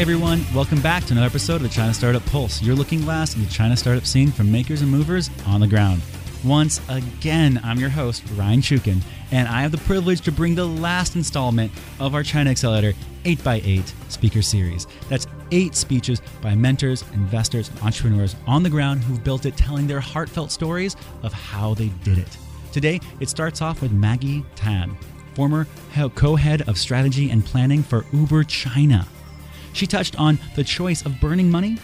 Hey everyone, welcome back to another episode of the China Startup Pulse, your looking glass in the China startup scene from makers and movers on the ground. Once again, I'm your host, Ryan Chukin, and I have the privilege to bring the last installment of our China Accelerator 8x8 speaker series. That's eight speeches by mentors, investors, and entrepreneurs on the ground who've built it, telling their heartfelt stories of how they did it. Today, it starts off with Maggie Tan, former co head of strategy and planning for Uber China. She touched on the choice of burning money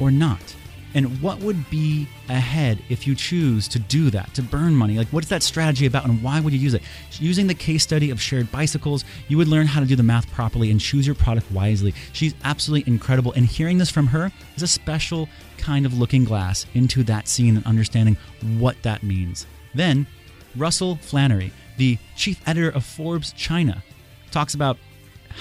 or not. And what would be ahead if you choose to do that, to burn money? Like, what is that strategy about and why would you use it? Using the case study of shared bicycles, you would learn how to do the math properly and choose your product wisely. She's absolutely incredible. And hearing this from her is a special kind of looking glass into that scene and understanding what that means. Then, Russell Flannery, the chief editor of Forbes China, talks about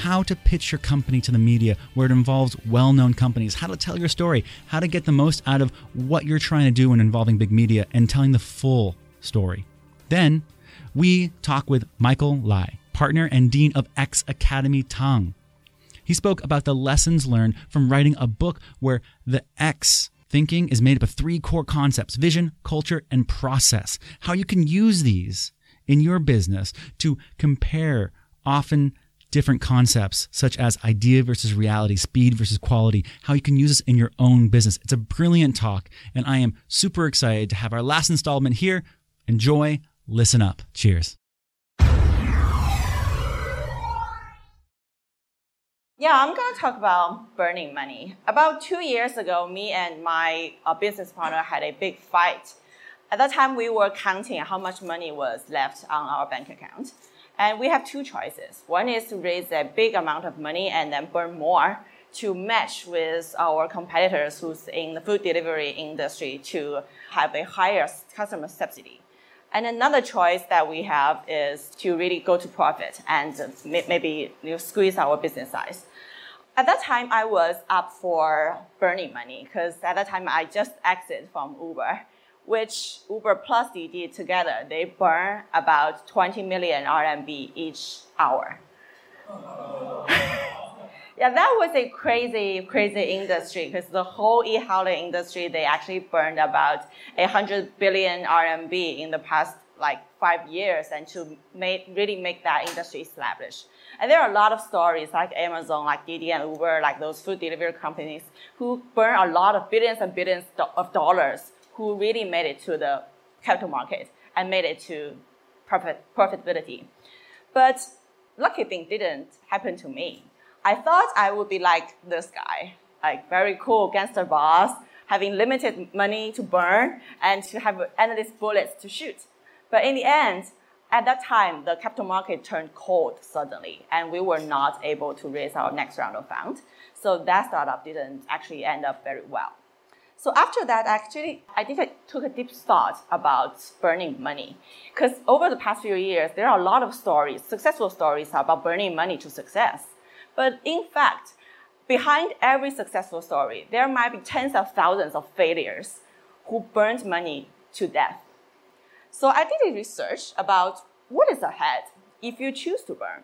how to pitch your company to the media where it involves well known companies, how to tell your story, how to get the most out of what you're trying to do when involving big media, and telling the full story. Then we talk with Michael Lai, partner and dean of X Academy Tang. He spoke about the lessons learned from writing a book where the X thinking is made up of three core concepts vision, culture, and process. How you can use these in your business to compare often different concepts such as idea versus reality, speed versus quality, how you can use this in your own business. It's a brilliant talk, and I am super excited to have our last installment here. Enjoy, listen up. Cheers. Yeah, I'm going to talk about burning money. About two years ago, me and my uh, business partner had a big fight. At that time, we were counting how much money was left on our bank account. And we have two choices. One is to raise a big amount of money and then burn more to match with our competitors who's in the food delivery industry to have a higher customer subsidy. And another choice that we have is to really go to profit and maybe you know, squeeze our business size. At that time, I was up for burning money because at that time I just exited from Uber which Uber plus Didi together, they burn about 20 million RMB each hour. yeah, that was a crazy, crazy industry because the whole e-hailing industry, they actually burned about 100 billion RMB in the past like five years and to make, really make that industry establish. And there are a lot of stories like Amazon, like Didi and Uber, like those food delivery companies who burn a lot of billions and billions of dollars who really made it to the capital market and made it to profit, profitability. But lucky thing didn't happen to me. I thought I would be like this guy, like very cool gangster boss, having limited money to burn and to have endless bullets to shoot. But in the end, at that time, the capital market turned cold suddenly, and we were not able to raise our next round of funds. So that startup didn't actually end up very well. So after that, actually, I think I took a deep thought about burning money. Because over the past few years, there are a lot of stories, successful stories about burning money to success. But in fact, behind every successful story, there might be tens of thousands of failures who burned money to death. So I did a research about what is ahead if you choose to burn.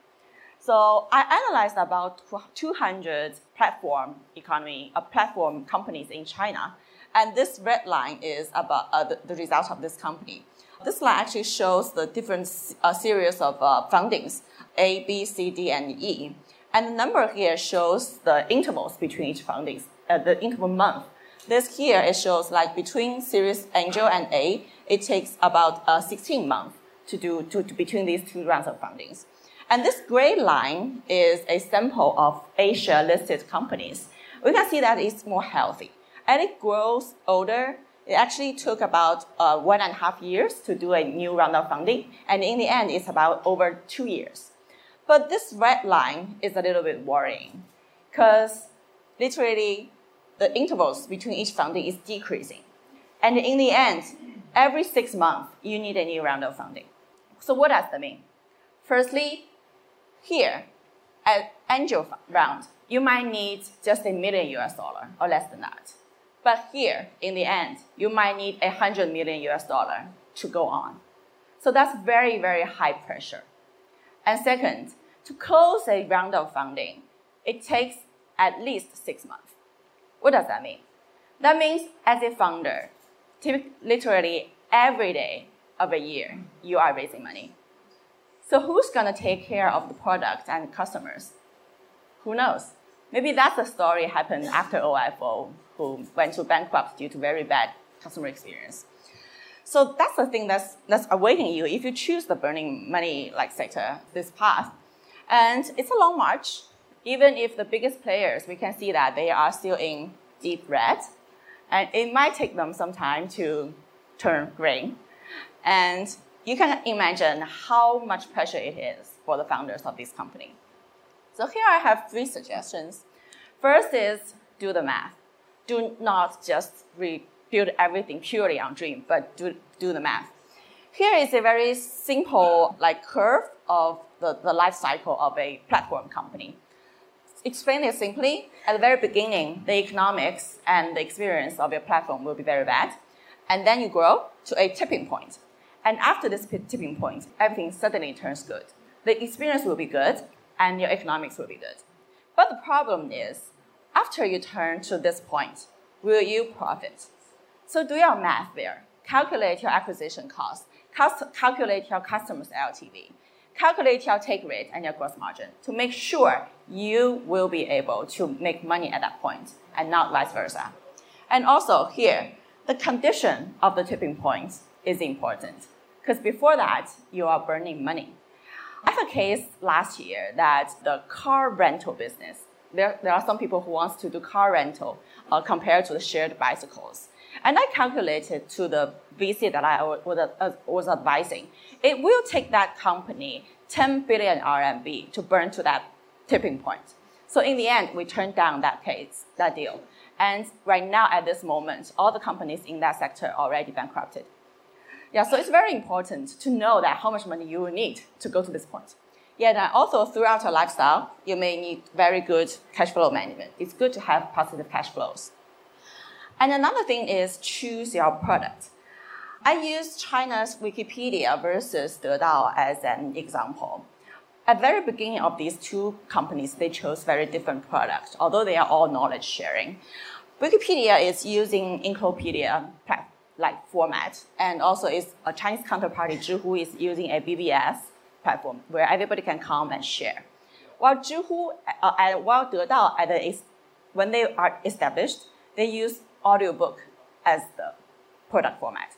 So I analyzed about 200 platform economy, uh, platform companies in China and this red line is about uh, the, the, result of this company. This line actually shows the different uh, series of uh, fundings, A, B, C, D, and E. And the number here shows the intervals between each fundings, uh, the interval month. This here, it shows like between Series Angel and A, it takes about uh, 16 months to do to, to between these two rounds of fundings. And this gray line is a sample of Asia listed companies. We can see that it's more healthy. As it grows older, it actually took about uh, one and a half years to do a new round of funding, and in the end, it's about over two years. But this red line is a little bit worrying, because literally the intervals between each funding is decreasing. And in the end, every six months, you need a new round of funding. So what does that mean? Firstly, here, at angel round, you might need just a million US dollar or less than that. But here, in the end, you might need a 100 million US dollar to go on. So that's very, very high pressure. And second, to close a round of funding, it takes at least six months. What does that mean? That means as a founder, literally every day of a year, you are raising money. So who's going to take care of the product and customers? Who knows? Maybe that's the story happened after OFO, who went to bankrupt due to very bad customer experience. So that's the thing that's, that's awaiting you if you choose the burning money like sector, this path. And it's a long march. Even if the biggest players, we can see that they are still in deep red. And it might take them some time to turn green. And you can imagine how much pressure it is for the founders of this company. So here I have three suggestions. First is do the math. Do not just build everything purely on dream, but do, do the math. Here is a very simple like curve of the, the life cycle of a platform company. Explain it simply, at the very beginning, the economics and the experience of your platform will be very bad. And then you grow to a tipping point. And after this tipping point, everything suddenly turns good. The experience will be good, and your economics will be good. But the problem is, after you turn to this point, will you profit? So do your math there. Calculate your acquisition cost. calculate your customer's LTV. Calculate your take rate and your gross margin to make sure you will be able to make money at that point and not vice versa. And also here, the condition of the tipping point is important because before that, you are burning money. I have a case last year that the car rental business, there, there are some people who wants to do car rental uh, compared to the shared bicycles. And I calculated to the VC that I was, uh, was advising, it will take that company 10 billion RMB to burn to that tipping point. So in the end, we turned down that case, that deal. And right now, at this moment, all the companies in that sector are already bankrupted. Yeah, so it's very important to know that how much money you will need to go to this point. Yeah, and also throughout your lifestyle, you may need very good cash flow management. It's good to have positive cash flows. And another thing is choose your product. I use China's Wikipedia versus Dedao as an example. At the very beginning of these two companies, they chose very different products, although they are all knowledge sharing. Wikipedia is using Encyclopedia like format, and also is a Chinese counterparty, Zhihu is using a BBS platform where everybody can come and share. While Zhihu, uh, and while Dedao, at the, when they are established, they use audiobook as the product format.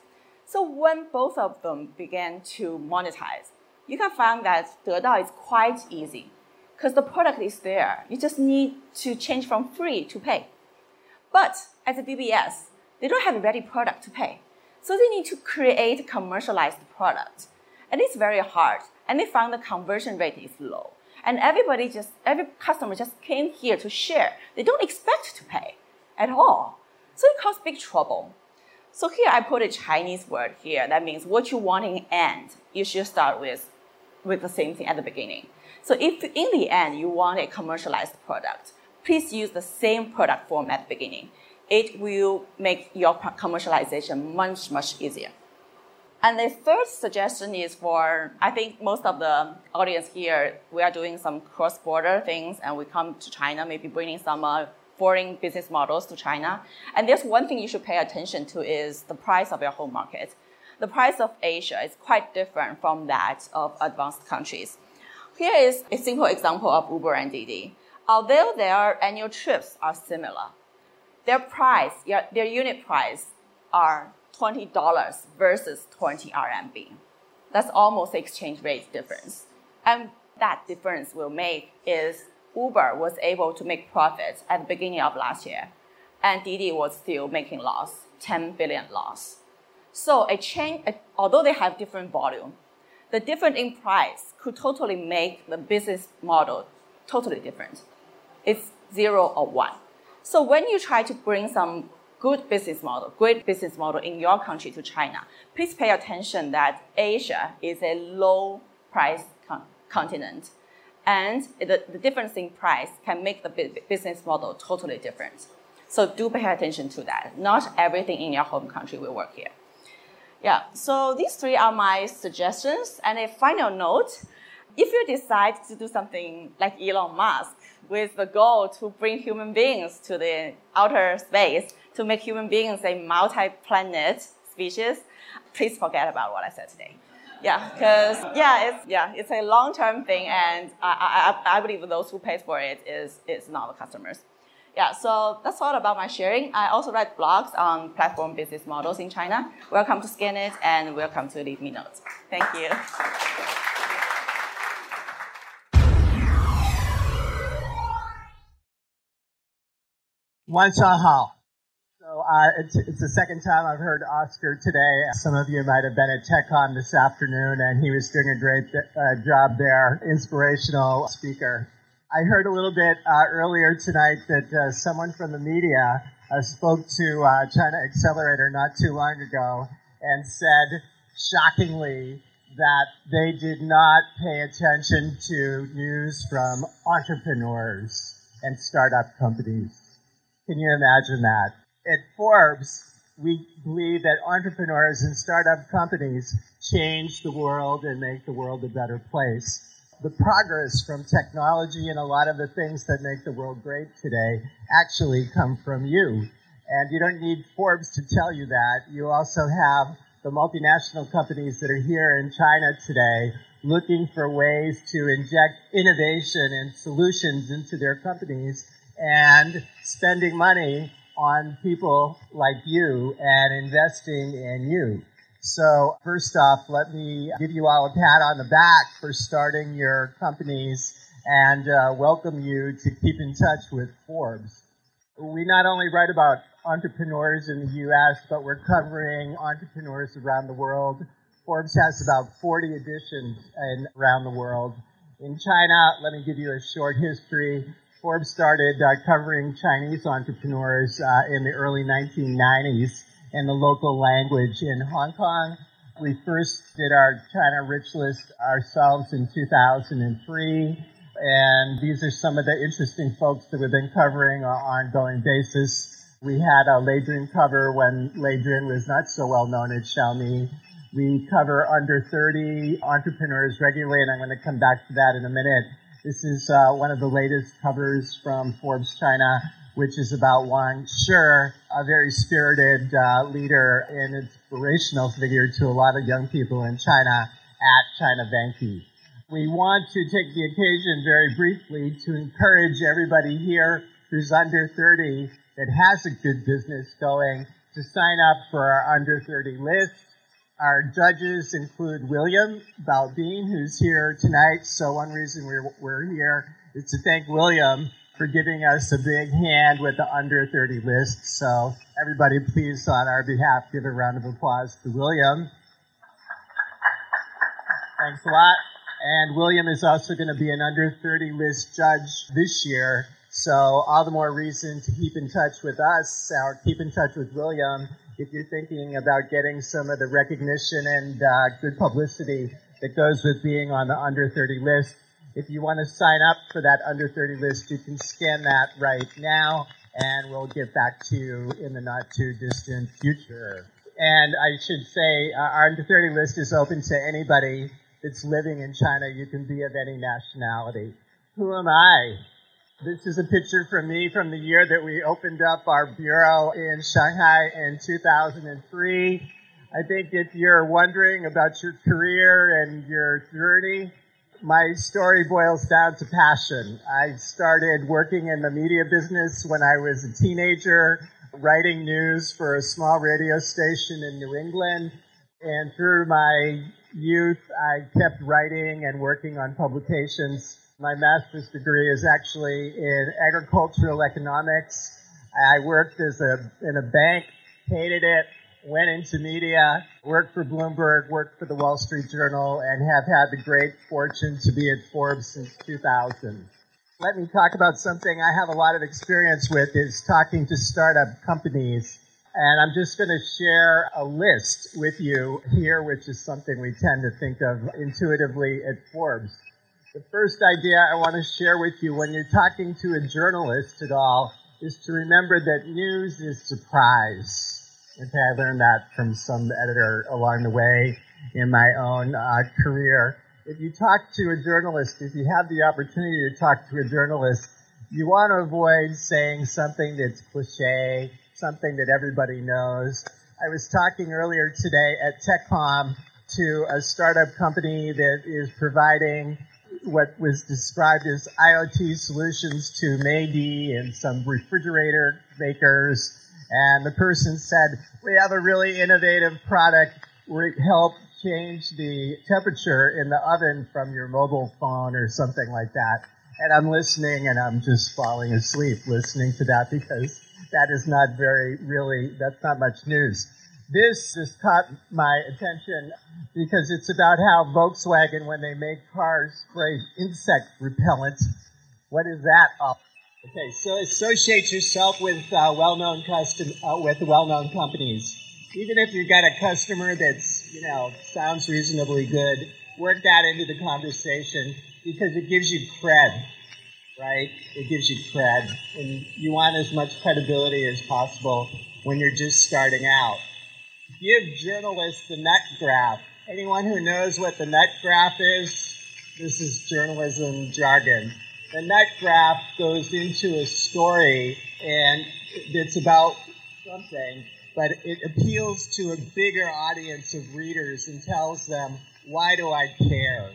So when both of them began to monetize, you can find that Dedao is quite easy because the product is there. You just need to change from free to pay. But as a BBS, they don't have a ready product to pay. So they need to create commercialized product. And it's very hard. And they found the conversion rate is low. And everybody just, every customer just came here to share. They don't expect to pay at all. So it caused big trouble. So here I put a Chinese word here. That means what you want in end, you should start with, with the same thing at the beginning. So if in the end you want a commercialized product, please use the same product form at the beginning. It will make your commercialization much, much easier. And the third suggestion is for, I think most of the audience here, we are doing some cross-border things and we come to China, maybe bringing some uh, foreign business models to China. And there's one thing you should pay attention to is the price of your home market. The price of Asia is quite different from that of advanced countries. Here is a simple example of Uber and Didi. Although their annual trips are similar, their price, their unit price are $20 versus 20 RMB. That's almost the exchange rate difference. And that difference will make is Uber was able to make profits at the beginning of last year, and Didi was still making loss, 10 billion loss. So a chain, although they have different volume, the difference in price could totally make the business model totally different. It's zero or one. So when you try to bring some good business model, great business model in your country to China, please pay attention that Asia is a low price con- continent and the, the difference in price can make the business model totally different. So do pay attention to that. Not everything in your home country will work here. Yeah, so these three are my suggestions. And a final note, if you decide to do something like Elon Musk, with the goal to bring human beings to the outer space to make human beings a multi-planet species, please forget about what I said today. Yeah, because yeah, it's yeah, it's a long-term thing, and I, I, I believe those who pays for it is is not the customers. Yeah, so that's all about my sharing. I also write blogs on platform business models in China. Welcome to Scanit and welcome to Leave Me Notes. Thank you. once Cha Hao. So uh, it's, it's, the second time I've heard Oscar today. Some of you might have been at TechCon this afternoon, and he was doing a great uh, job there, inspirational speaker. I heard a little bit uh, earlier tonight that uh, someone from the media uh, spoke to uh, China Accelerator not too long ago and said, shockingly, that they did not pay attention to news from entrepreneurs and startup companies. Can you imagine that? At Forbes, we believe that entrepreneurs and startup companies change the world and make the world a better place the progress from technology and a lot of the things that make the world great today actually come from you. And you don't need Forbes to tell you that. You also have the multinational companies that are here in China today looking for ways to inject innovation and solutions into their companies and spending money on people like you and investing in you. So first off, let me give you all a pat on the back for starting your companies and uh, welcome you to keep in touch with Forbes. We not only write about entrepreneurs in the U.S., but we're covering entrepreneurs around the world. Forbes has about 40 editions around the world. In China, let me give you a short history. Forbes started uh, covering Chinese entrepreneurs uh, in the early 1990s in the local language in Hong Kong. We first did our China Rich List ourselves in 2003. And these are some of the interesting folks that we've been covering on an ongoing basis. We had a Jun cover when Jun was not so well known at Xiaomi. We cover under 30 entrepreneurs regularly, and I'm going to come back to that in a minute. This is uh, one of the latest covers from Forbes China which is about Wang Shi, a very spirited uh, leader and inspirational figure to a lot of young people in China at China Vanke. We want to take the occasion very briefly to encourage everybody here who's under 30 that has a good business going to sign up for our under 30 list. Our judges include William Bao Bean, who's here tonight. So one reason we're, we're here is to thank William for giving us a big hand with the under 30 list. So everybody please on our behalf give a round of applause to William. Thanks a lot. And William is also going to be an under 30 list judge this year. So all the more reason to keep in touch with us or keep in touch with William if you're thinking about getting some of the recognition and uh, good publicity that goes with being on the under 30 list. If you want to sign up for that under 30 list, you can scan that right now, and we'll get back to you in the not too distant future. And I should say, uh, our under 30 list is open to anybody that's living in China. You can be of any nationality. Who am I? This is a picture from me from the year that we opened up our bureau in Shanghai in 2003. I think if you're wondering about your career and your journey, my story boils down to passion. I started working in the media business when I was a teenager, writing news for a small radio station in New England. And through my youth, I kept writing and working on publications. My master's degree is actually in agricultural economics. I worked as a, in a bank, hated it, went into media, worked for Bloomberg, worked for the Wall Street Journal, and have had the great fortune to be at Forbes since 2000. Let me talk about something I have a lot of experience with is talking to startup companies. And I'm just going to share a list with you here, which is something we tend to think of intuitively at Forbes. The first idea I want to share with you when you're talking to a journalist at all is to remember that news is surprise. Okay, I learned that from some editor along the way in my own uh, career. If you talk to a journalist, if you have the opportunity to talk to a journalist, you want to avoid saying something that's cliche, something that everybody knows. I was talking earlier today at TechCom to a startup company that is providing what was described as IoT solutions to Midea and some refrigerator makers. And the person said, we have a really innovative product We help change the temperature in the oven from your mobile phone or something like that. And I'm listening and I'm just falling asleep listening to that because that is not very really, that's not much news. This just caught my attention because it's about how Volkswagen, when they make cars, spray insect repellent. What is that? Oh. Okay, so associate yourself with uh, well-known custom uh, with well-known companies. Even if you've got a customer that's you know sounds reasonably good, work that into the conversation because it gives you cred, right? It gives you cred, and you want as much credibility as possible when you're just starting out give journalists the nut graph. Anyone who knows what the nut graph is, this is journalism jargon. The nut graph goes into a story and it's about something, but it appeals to a bigger audience of readers and tells them, why do I care?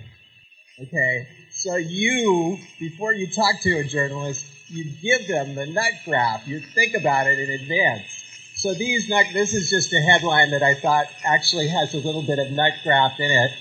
Okay, so you, before you talk to a journalist, you give them the nut graph. You think about it in advance. So these nut, this is just a headline that I thought actually has a little bit of nut graph in it.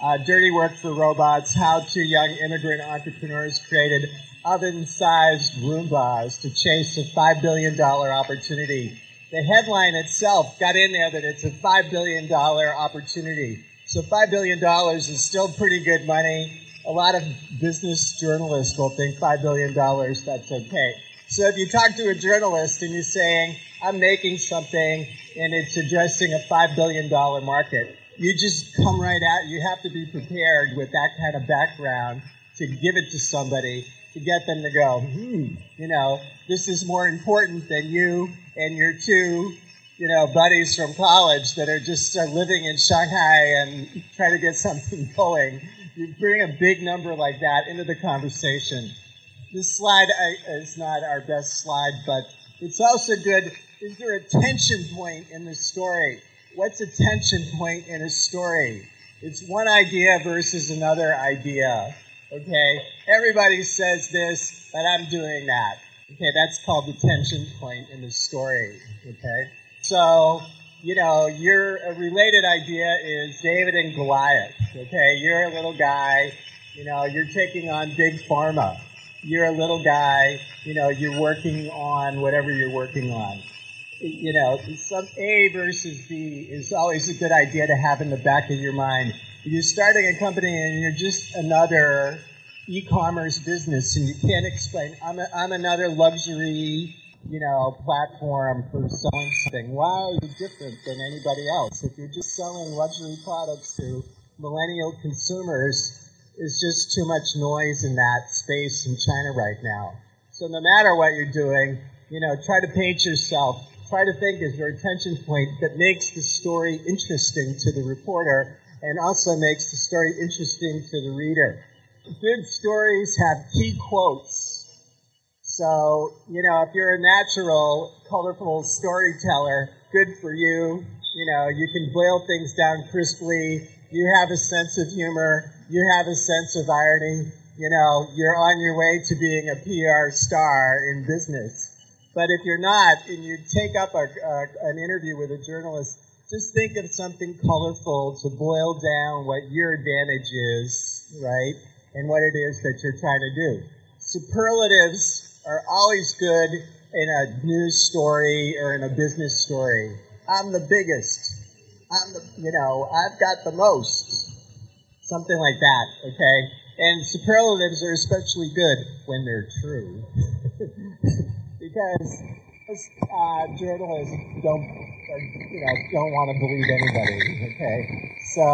Uh, dirty work for robots, how two young immigrant entrepreneurs created oven-sized Roombas to chase a $5 billion opportunity. The headline itself got in there that it's a $5 billion opportunity. So $5 billion is still pretty good money. A lot of business journalists will think $5 billion, that's okay. So if you talk to a journalist and you're saying, I'm making something and it's addressing a $5 billion market. You just come right out. You have to be prepared with that kind of background to give it to somebody to get them to go, hmm, you know, this is more important than you and your two, you know, buddies from college that are just uh, living in Shanghai and trying to get something going. You bring a big number like that into the conversation. This slide is not our best slide, but it's also good is there a tension point in the story? What's a tension point in a story? It's one idea versus another idea. Okay? Everybody says this, but I'm doing that. Okay, that's called the tension point in the story. Okay? So, you know, your related idea is David and Goliath. Okay, you're a little guy, you know, you're taking on big pharma. You're a little guy, you know, you're working on whatever you're working on you know, some A versus B is always a good idea to have in the back of your mind. You're starting a company and you're just another e-commerce business and you can't explain, I'm, a, I'm another luxury, you know, platform for selling something. Why are you different than anybody else? If you're just selling luxury products to millennial consumers, it's just too much noise in that space in China right now. So no matter what you're doing, you know, try to paint yourself try to think is your attention point that makes the story interesting to the reporter and also makes the story interesting to the reader. Good stories have key quotes. So, you know, if you're a natural, colorful storyteller, good for you. You know, you can boil things down crisply. You have a sense of humor. You have a sense of irony. You know, you're on your way to being a PR star in business. But if you're not, and you take up a, an interview with a journalist, just think of something colorful to boil down what your advantage is, right? And what it is that you're trying to do. Superlatives are always good in a news story or in a business story. I'm the biggest. I'm the, you know, I've got the most. Something like that, okay? And superlatives are especially good when they're true. because uh, journalists don't, you know, don't want to believe anybody. Okay, so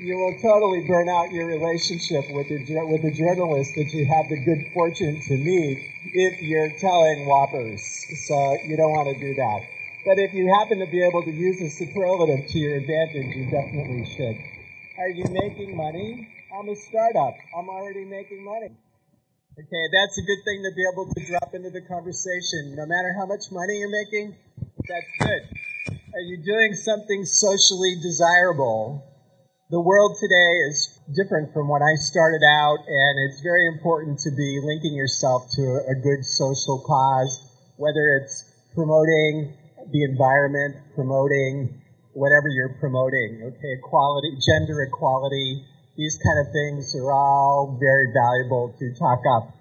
you will totally burn out your relationship with the with the journalist that you have the good fortune to meet if you're telling whoppers. So you don't want to do that. But if you happen to be able to use a superlative to your advantage, you definitely should. Are you making money? I'm a startup. I'm already making money. Okay, that's a good thing to be able to drop into the conversation. No matter how much money you're making, that's good. Are you doing something socially desirable? The world today is different from when I started out, and it's very important to be linking yourself to a good social cause, whether it's promoting the environment, promoting whatever you're promoting, okay, equality, gender equality, these kind of things are all very valuable to talk up.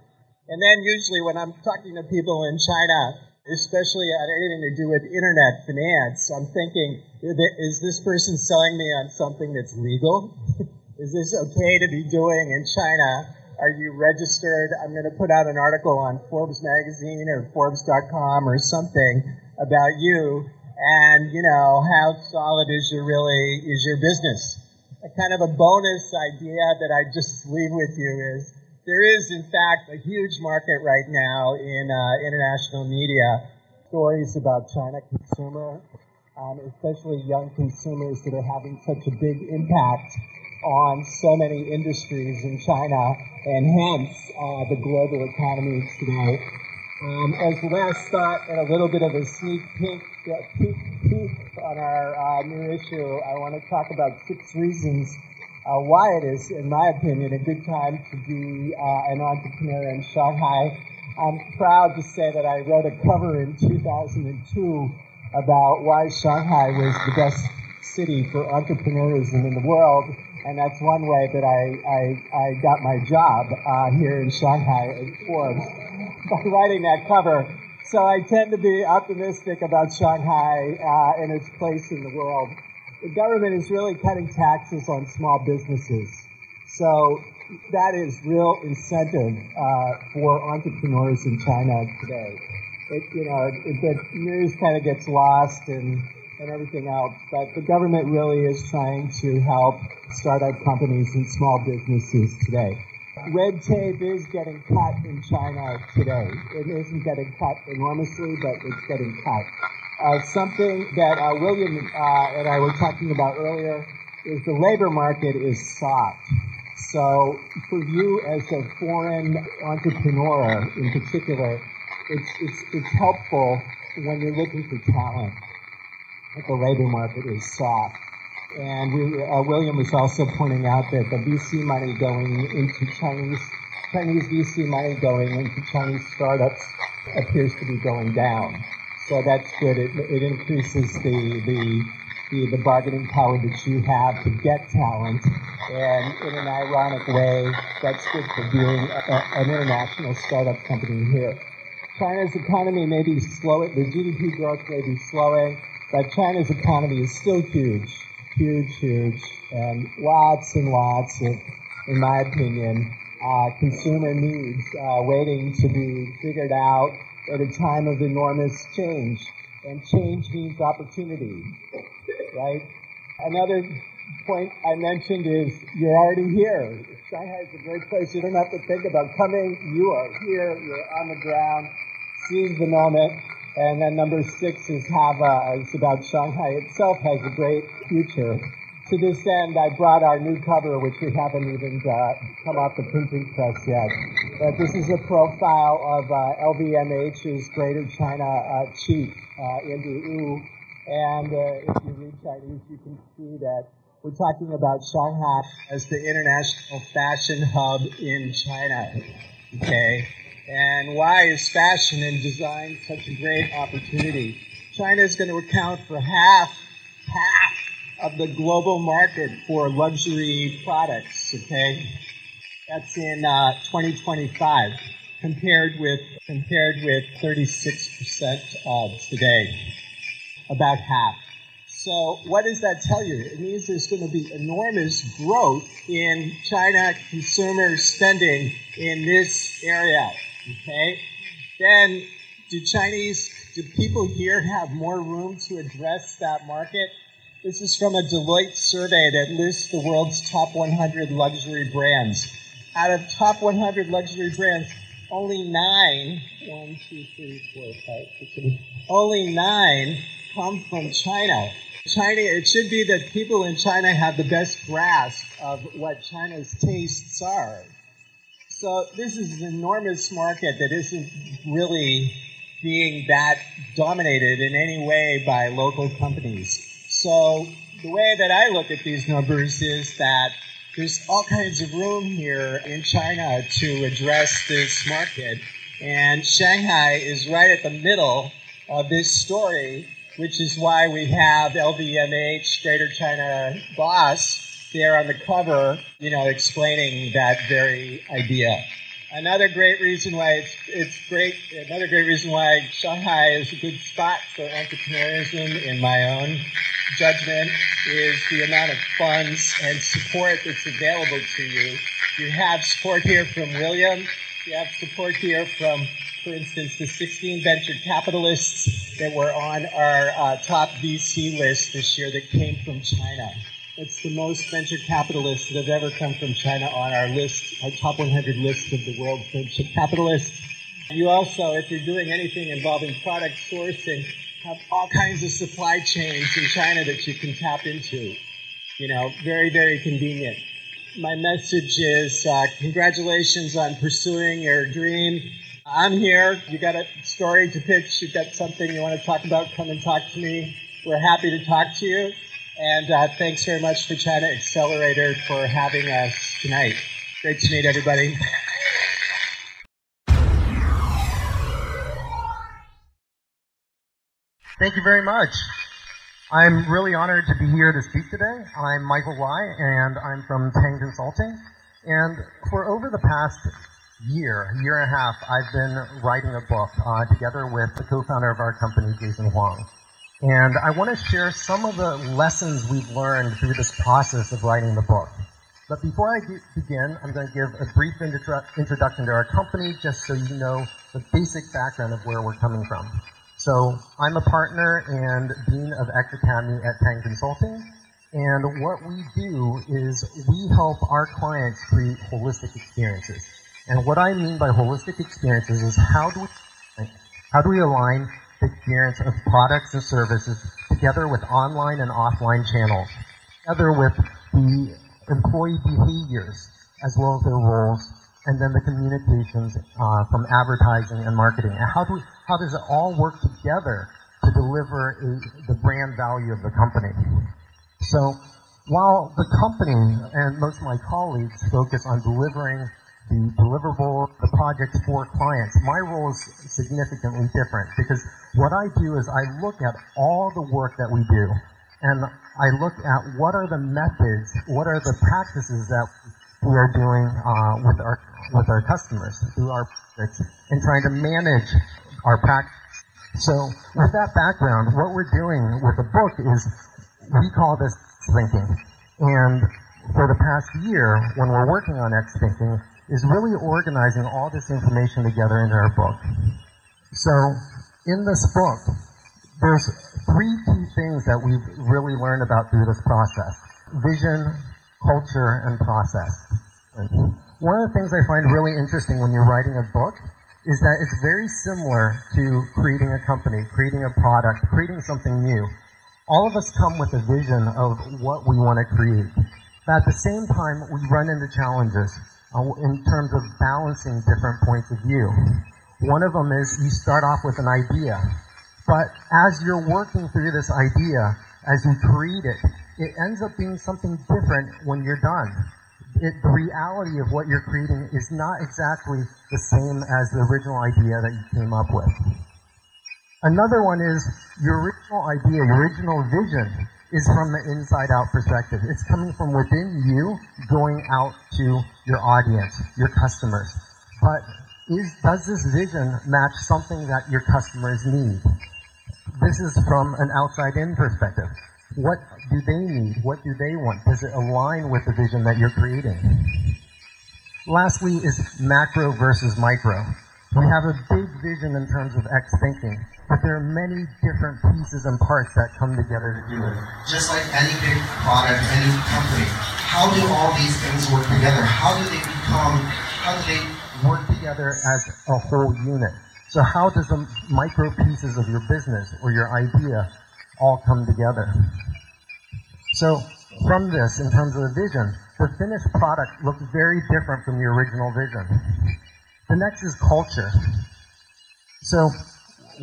And then usually when I'm talking to people in China, especially on anything to do with internet finance, I'm thinking, is this person selling me on something that's legal? is this okay to be doing in China? Are you registered? I'm going to put out an article on Forbes magazine or Forbes.com or something about you and, you know, how solid is your really, is your business? A kind of a bonus idea that I just leave with you is there is, in fact, a huge market right now in uh, international media. Stories about China consumer, um, especially young consumers that are having such a big impact on so many industries in China and hence uh, the global economy today. Um, as last thought and a little bit of a sneak peek, uh, peek, peek on our uh, new issue, I want to talk about six reasons uh, why it is, in my opinion, a good time to be uh, an entrepreneur in Shanghai. I'm proud to say that I wrote a cover in 2002 about why Shanghai was the best city for entrepreneurism in the world, and that's one way that I, I, I got my job uh, here in Shanghai at Forbes by writing that cover. So I tend to be optimistic about Shanghai uh, and its place in the world the government is really cutting taxes on small businesses. So that is real incentive uh, for entrepreneurs in China today. It, you know, it, it, the news kind of gets lost and, and everything else, but the government really is trying to help startup companies and small businesses today. Red tape is getting cut in China today. It isn't getting cut enormously, but it's getting cut. Uh, something that uh, William uh, and I were talking about earlier is the labor market is soft. So for you as a foreign entrepreneur in particular, it's, it's, it's helpful when you're looking for talent that the labor market is soft. And we, uh, William was also pointing out that the VC money going into Chinese, Chinese VC money going into Chinese startups appears to be going down. So that's good. It, it increases the, the, the, the bargaining power that you have to get talent. And in an ironic way, that's good for being a, an international startup company here. China's economy may be slowing, the GDP growth may be slowing, but China's economy is still huge, huge, huge, and lots and lots of, in my opinion, uh, consumer needs uh, waiting to be figured out at a time of enormous change. And change means opportunity, right? Another point I mentioned is you're already here. Shanghai is a great place. You don't have to think about coming. You are here. You're on the ground. Seize the moment. And then number six is it's about Shanghai itself has a great future to this end, I brought our new cover, which we haven't even uh, come off the printing press yet. But this is a profile of uh, LVMH's Greater China uh, chief, uh, Andrew Wu. And uh, if you read Chinese, you can see that we're talking about Shanghai as the international fashion hub in China. Okay? And why is fashion and design such a great opportunity? China is going to account for half, half of the global market for luxury products, okay? That's in uh, 2025 compared with compared with 36% of today, about half. So what does that tell you? It means there's going to be enormous growth in China consumer spending in this area. Okay, then do Chinese do people here have more room to address that market? This is from a Deloitte survey that lists the world's top 100 luxury brands. Out of top 100 luxury brands, only nine, one, two, three, four, five, six, seven, only nine come from China. China, it should be that people in China have the best grasp of what China's tastes are. So this is an enormous market that isn't really being that dominated in any way by local companies. So the way that I look at these numbers is that there's all kinds of room here in China to address this market. And Shanghai is right at the middle of this story, which is why we have LVMH, Greater China Boss, there on the cover, you know, explaining that very idea. Another great reason why it's, it's great, another great reason why Shanghai is a good spot for entrepreneurism in my own judgment is the amount of funds and support that's available to you. You have support here from William. You have support here from, for instance, the 16 venture capitalists that were on our uh, top VC list this year that came from China. It's the most venture capitalists that have ever come from China on our list, our top 100 list of the world's venture capitalists. You also, if you're doing anything involving product sourcing, have all kinds of supply chains in China that you can tap into. You know, very, very convenient. My message is uh, congratulations on pursuing your dream. I'm here. You got a story to pitch. You've got something you want to talk about. Come and talk to me. We're happy to talk to you. And uh, thanks very much for China Accelerator for having us tonight. Great to meet everybody. Thank you very much. I'm really honored to be here to speak today. I'm Michael Lai, and I'm from Tang Consulting. And for over the past year, year and a half, I've been writing a book uh, together with the co-founder of our company, Jason Huang. And I want to share some of the lessons we've learned through this process of writing the book. But before I begin, I'm going to give a brief introduction to our company just so you know the basic background of where we're coming from. So I'm a partner and Dean of X Academy at Tang Consulting. And what we do is we help our clients create holistic experiences. And what I mean by holistic experiences is how do we, how do we align experience of products and services together with online and offline channels, together with the employee behaviors as well as their roles, and then the communications uh, from advertising and marketing. And how, do we, how does it all work together to deliver a, the brand value of the company? So while the company and most of my colleagues focus on delivering the deliverable, the projects for clients. My role is significantly different because what I do is I look at all the work that we do and I look at what are the methods, what are the practices that we are doing uh, with our with our customers through our projects and trying to manage our practice. So with that background, what we're doing with the book is we call this thinking. And for the past year, when we're working on X thinking, is really organizing all this information together in our book. So in this book, there's three key things that we've really learned about through this process. Vision, culture, and process. One of the things I find really interesting when you're writing a book is that it's very similar to creating a company, creating a product, creating something new. All of us come with a vision of what we want to create. But at the same time, we run into challenges Uh, in terms of balancing different points of view. One of them is you start off with an idea, but as you're working through this idea, as you create it, it ends up being something different when you're done. It, the reality of what you're creating is not exactly the same as the original idea that you came up with. Another one is your original idea, your original vision is from the inside out perspective. It's coming from within you, going out to your audience, your customers. But is, does this vision match something that your customers need? This is from an outside in perspective. What do they need? What do they want? Does it align with the vision that you're creating? Lastly is macro versus micro. We have a big vision in terms of X thinking, but there are many different pieces and parts that come together to do it. Just like any big product, any company, how do all these things work together? How do they become, how do they work together as a whole unit? So how does the micro pieces of your business or your idea all come together? So from this, in terms of the vision, the finished product looks very different from the original vision. The next is culture. So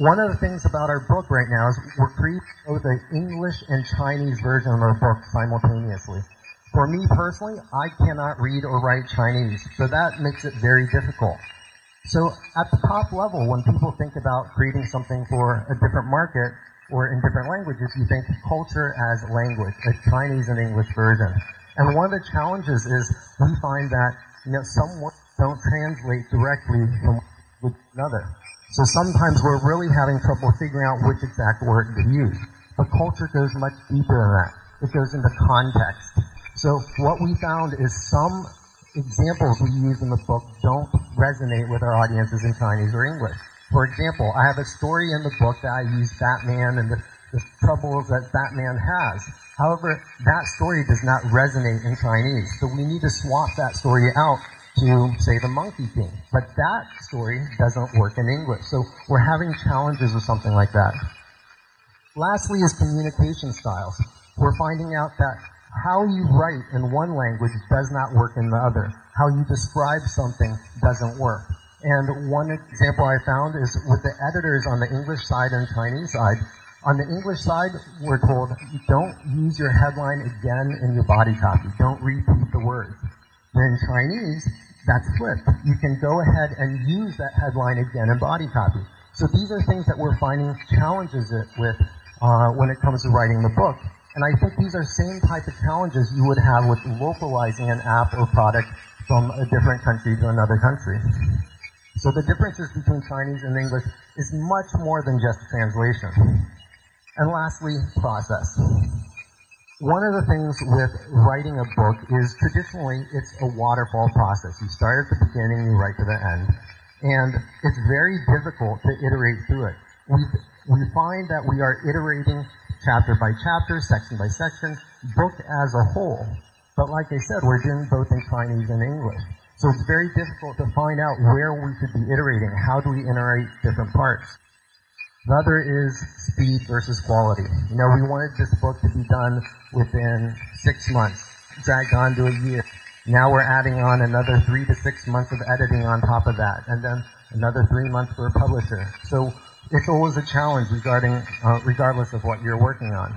one of the things about our book right now is we're creating both an English and Chinese version of our book simultaneously. For me personally, I cannot read or write Chinese, so that makes it very difficult. So at the top level, when people think about creating something for a different market or in different languages, you think culture as language, a Chinese and English version. And one of the challenges is we find that you know some words don't translate directly from another. So sometimes we're really having trouble figuring out which exact word to use. But culture goes much deeper than that. It goes into context. So what we found is some examples we use in the book don't resonate with our audiences in Chinese or English. For example, I have a story in the book that I use Batman and the, the troubles that Batman has. However, that story does not resonate in Chinese, so we need to swap that story out to, say, the Monkey King. But that story doesn't work in English, so we're having challenges with something like that. Lastly is communication styles. We're finding out that how you write in one language does not work in the other. How you describe something doesn't work. And one example I found is with the editors on the English side and Chinese side. On the English side, we're told don't use your headline again in your body copy. Don't repeat the words. in Chinese, that's flipped. You can go ahead and use that headline again in body copy. So these are things that we're finding challenges with uh, when it comes to writing the book. And I think these are same type of challenges you would have with localizing an app or product from a different country to another country. So the differences between Chinese and English is much more than just translation. And lastly, process. One of the things with writing a book is traditionally it's a waterfall process. You start at the beginning, you write to the end. And it's very difficult to iterate through it. We, we find that we are iterating chapter by chapter, section by section, book as a whole. But like I said, we're doing both in Chinese and English. So it's very difficult to find out where we should be iterating. How do we iterate different parts? The other is speed versus quality. You know, we wanted this book to be done within six months, dragged on to a year. Now we're adding on another three to six months of editing on top of that, and then another three months for a publisher. So it's always a challenge regarding, uh, regardless of what you're working on.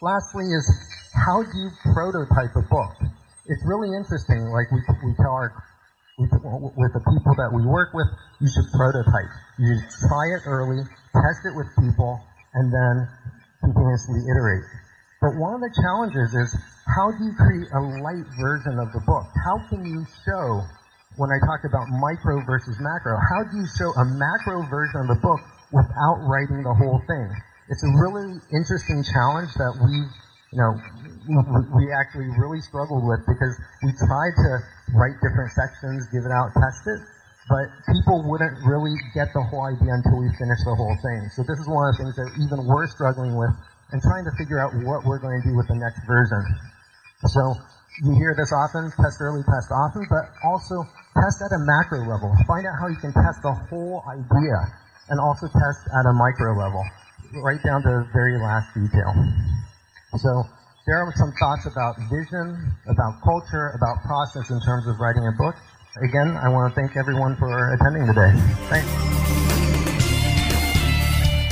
Lastly is, how do you prototype a book? It's really interesting, like we, we tell our, we, with the people that we work with, you should prototype. You try it early, test it with people, and then continuously iterate. But one of the challenges is, how do you create a light version of the book? How can you show when I talked about micro versus macro. How do you show a macro version of the book without writing the whole thing? It's a really interesting challenge that we, you know, we actually really struggled with because we tried to write different sections, give it out, test it, but people wouldn't really get the whole idea until we finished the whole thing. So this is one of the things that even we're struggling with and trying to figure out what we're going to do with the next version. So you hear this often, test early, test often, but also test at a macro level. Find out how you can test the whole idea and also test at a micro level, right down to the very last detail. So there some thoughts about vision, about culture, about process in terms of writing a book. Again, I want to thank everyone for attending today. Thanks.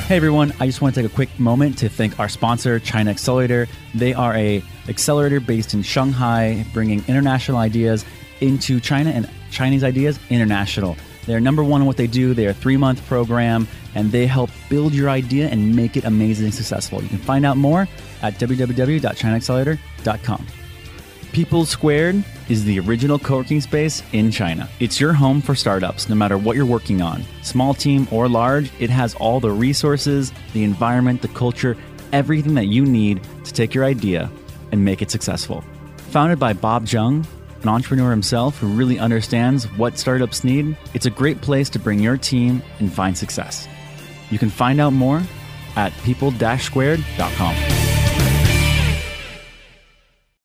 Hey everyone, I just want to take a quick moment to thank our sponsor, China Accelerator. They are a accelerator based in Shanghai, bringing international ideas into China and Chinese ideas international. They're number one in what they do. They're a three month program and they help build your idea and make it amazing successful. You can find out more at www.chinaaccelerator.com. People Squared is the original co working space in China. It's your home for startups, no matter what you're working on. Small team or large, it has all the resources, the environment, the culture, everything that you need to take your idea and make it successful. Founded by Bob Jung, an entrepreneur himself who really understands what startups need, it's a great place to bring your team and find success. You can find out more at people-squared.com.